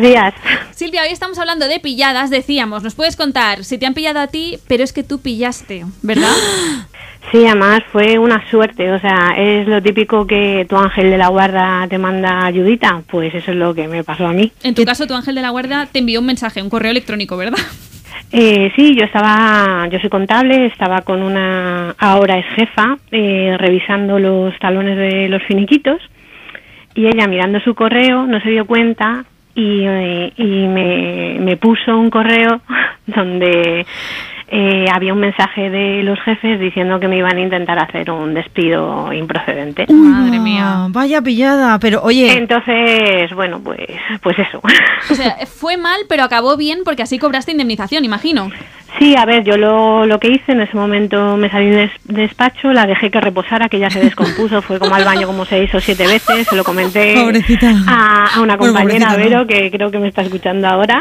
días. Silvia, hoy estamos hablando de pilladas, decíamos, nos puedes contar si te han pillado a ti, pero es que tú pillaste, ¿verdad? Sí, además fue una suerte, o sea, es lo típico que tu ángel de la guarda te manda ayudita, pues eso es lo que me pasó a mí. En tu caso, tu ángel de la guarda te envió un mensaje, un correo electrónico, ¿verdad? Eh, sí, yo estaba, yo soy contable, estaba con una, ahora es jefa, eh, revisando los talones de los finiquitos y ella mirando su correo no se dio cuenta y, y me, me puso un correo donde eh, había un mensaje de los jefes diciendo que me iban a intentar hacer un despido improcedente. Madre mía. Vaya pillada, pero oye, Entonces, bueno, pues, pues eso. O sea, fue mal, pero acabó bien porque así cobraste indemnización, imagino. Sí, a ver, yo lo, lo que hice en ese momento me salí del des- despacho, la dejé que reposara, que ya se descompuso, fue como al baño como seis o siete veces, se lo comenté Pobrecita. a, a una Bueno, compañera, pobrecita, Vero, ¿no? que creo que me está escuchando ahora,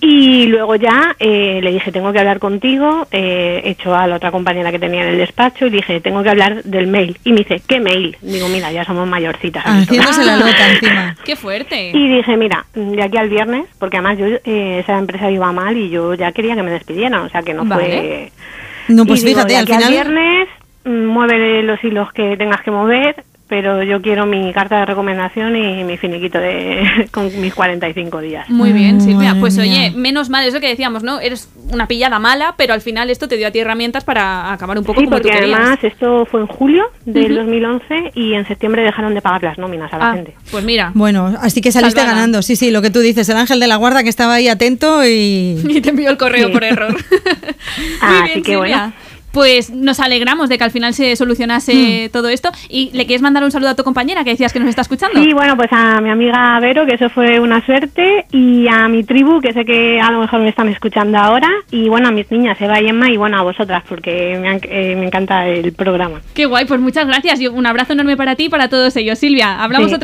y luego ya eh, le dije, tengo que hablar contigo, eh, hecho a la otra compañera que tenía en el despacho, y dije, tengo que hablar del mail, y me dice, ¿qué mail? Digo, mira, ya somos mayorcitas. haciéndose la loca encima. ¡Qué fuerte! Y dije, mira, de aquí al viernes, porque además yo eh, esa empresa iba mal y yo ya quería que me despidieran, o sea que no Vale. fue... No, pues Y digo, fíjate, de al final. viernes, mm, mueve los hilos que tengas que mover, pero yo quiero mi carta de recomendación y mi finiquito de con mis 45 días. Muy bien, Mm, Silvia. madre Pues oye, menos mal, es lo que decíamos, ¿no? Eres una pillada mala, pero al final esto te dio a ti herramientas para acabar un poco Sí, como tú porque querías. además esto fue en julio del Ujú. 2011 y en septiembre dejaron de pagar las nóminas a la Ah, gente. pues mira. Bueno, así que saliste Salvada. ganando. Sí, sí, lo que tú dices, el ángel de la guarda que estaba ahí atento y. Y te envió el correo Sí. por error. Ah, Muy así bien, que Silvia. bueno. Pues nos alegramos de que al final se solucionase Hmm. todo esto. ¿Y le quieres mandar un saludo a tu compañera que decías que nos está escuchando? Sí, bueno, pues a mi amiga Vero, que eso fue una suerte, y a mi tribu, que sé que a lo mejor me están escuchando ahora, y bueno, a mis niñas, Eva y Emma, y bueno, a vosotras, porque me, han- eh, me encanta el programa. Qué guay, pues muchas gracias y un abrazo enorme para ti y para todos ellos. Silvia, hablamos Sí. otra